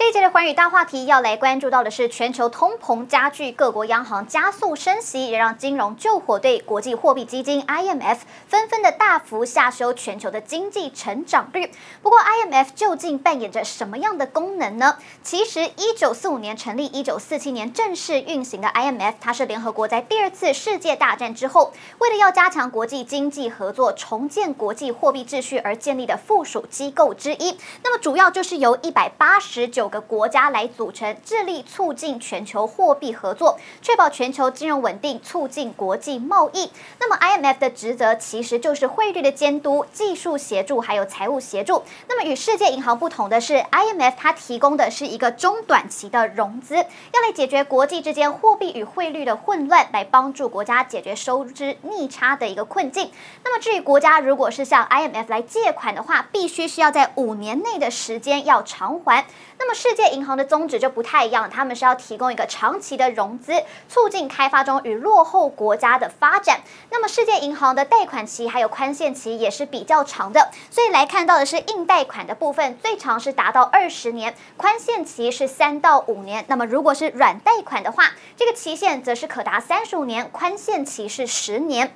这一节的寰宇大话题要来关注到的是，全球通膨加剧，各国央行加速升息，也让金融救火队国际货币基金 IMF 纷纷的大幅下修全球的经济成长率。不过，IMF 究竟扮演着什么样的功能呢？其实，一九四五年成立，一九四七年正式运行的 IMF，它是联合国在第二次世界大战之后，为了要加强国际经济合作、重建国际货币秩序而建立的附属机构之一。那么，主要就是由一百八十九个国家来组成，致力促进全球货币合作，确保全球金融稳定，促进国际贸易。那么，IMF 的职责其实就是汇率的监督、技术协助，还有财务协助。那么，与世界银行不同的是，IMF 它提供的是一个中短期的融资，要来解决国际之间货币与汇率的混乱，来帮助国家解决收支逆差的一个困境。那么，至于国家如果是向 IMF 来借款的话，必须需要在五年内的时间要偿还。那么，世界银行的宗旨就不太一样，他们是要提供一个长期的融资，促进开发中与落后国家的发展。那么，世界银行的贷款期还有宽限期也是比较长的，所以来看到的是硬贷款的部分，最长是达到二十年，宽限期是三到五年。那么，如果是软贷款的话，这个期限则是可达三十五年，宽限期是十年。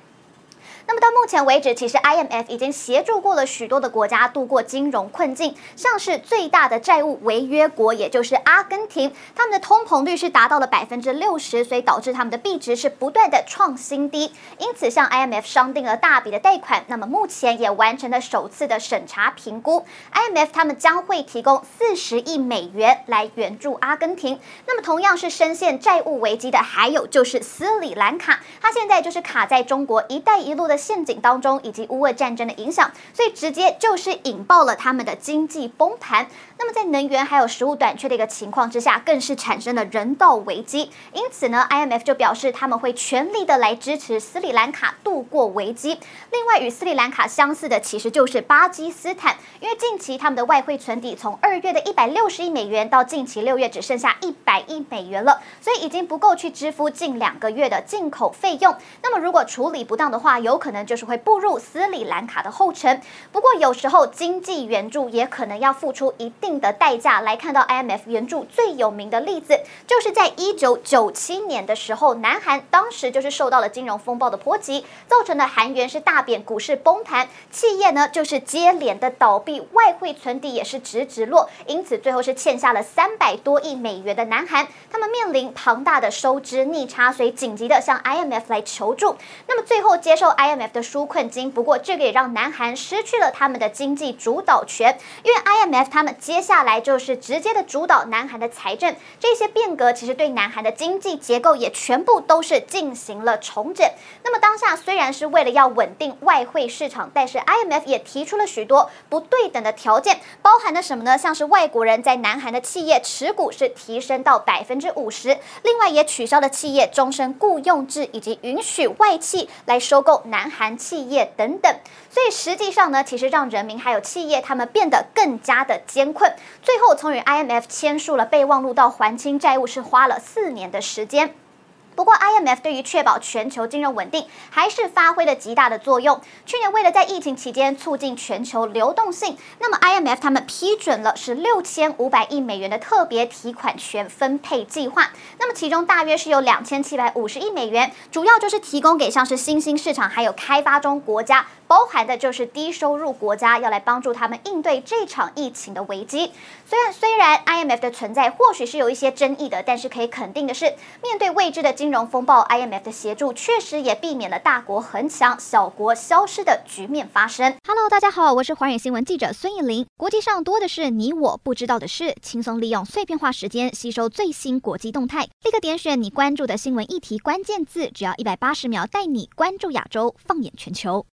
那么到目前为止，其实 IMF 已经协助过了许多的国家度过金融困境，像是最大的债务违约国，也就是阿根廷，他们的通膨率是达到了百分之六十，所以导致他们的币值是不断的创新低，因此向 IMF 商定了大笔的贷款。那么目前也完成了首次的审查评估，IMF 他们将会提供四十亿美元来援助阿根廷。那么同样是深陷债务危机的，还有就是斯里兰卡，它现在就是卡在中国“一带一路”的。陷阱当中，以及乌俄战争的影响，所以直接就是引爆了他们的经济崩盘。那么在能源还有食物短缺的一个情况之下，更是产生了人道危机。因此呢，IMF 就表示他们会全力的来支持斯里兰卡度过危机。另外，与斯里兰卡相似的其实就是巴基斯坦，因为近期他们的外汇存底从二月的一百六十亿美元到近期六月只剩下一百亿美元了，所以已经不够去支付近两个月的进口费用。那么如果处理不当的话，有可可能就是会步入斯里兰卡的后尘。不过有时候经济援助也可能要付出一定的代价。来看到 IMF 援助最有名的例子，就是在一九九七年的时候，南韩当时就是受到了金融风暴的波及，造成的韩元是大贬，股市崩盘，企业呢就是接连的倒闭，外汇存底也是直直落，因此最后是欠下了三百多亿美元的南韩，他们面临庞大的收支逆差，所以紧急的向 IMF 来求助。那么最后接受 IMF 的纾困金，不过这个也让南韩失去了他们的经济主导权，因为 IMF 他们接下来就是直接的主导南韩的财政，这些变革其实对南韩的经济结构也全部都是进行了重整。那么当下虽然是为了要稳定外汇市场，但是 IMF 也提出了许多不对等的条件，包含了什么呢？像是外国人在南韩的企业持股是提升到百分之五十，另外也取消了企业终身雇佣制，以及允许外企来收购南韩企业等等。所以实际上呢，其实让人民还有企业他们变得更加的艰困。最后从与 IMF 签署了备忘录到还清债务，是花了四年的时间。不过，IMF 对于确保全球金融稳定，还是发挥了极大的作用。去年，为了在疫情期间促进全球流动性，那么 IMF 他们批准了是六千五百亿美元的特别提款权分配计划。那么其中大约是有两千七百五十亿美元，主要就是提供给像是新兴市场还有开发中国家。包含的就是低收入国家要来帮助他们应对这场疫情的危机。虽然虽然 IMF 的存在或许是有一些争议的，但是可以肯定的是，面对未知的金融风暴，IMF 的协助确实也避免了大国横强、小国消失的局面发生。Hello，大家好，我是华远新闻记者孙艺林。国际上多的是你我不知道的事，轻松利用碎片化时间吸收最新国际动态，立刻点选你关注的新闻议题关键字，只要一百八十秒带你关注亚洲，放眼全球。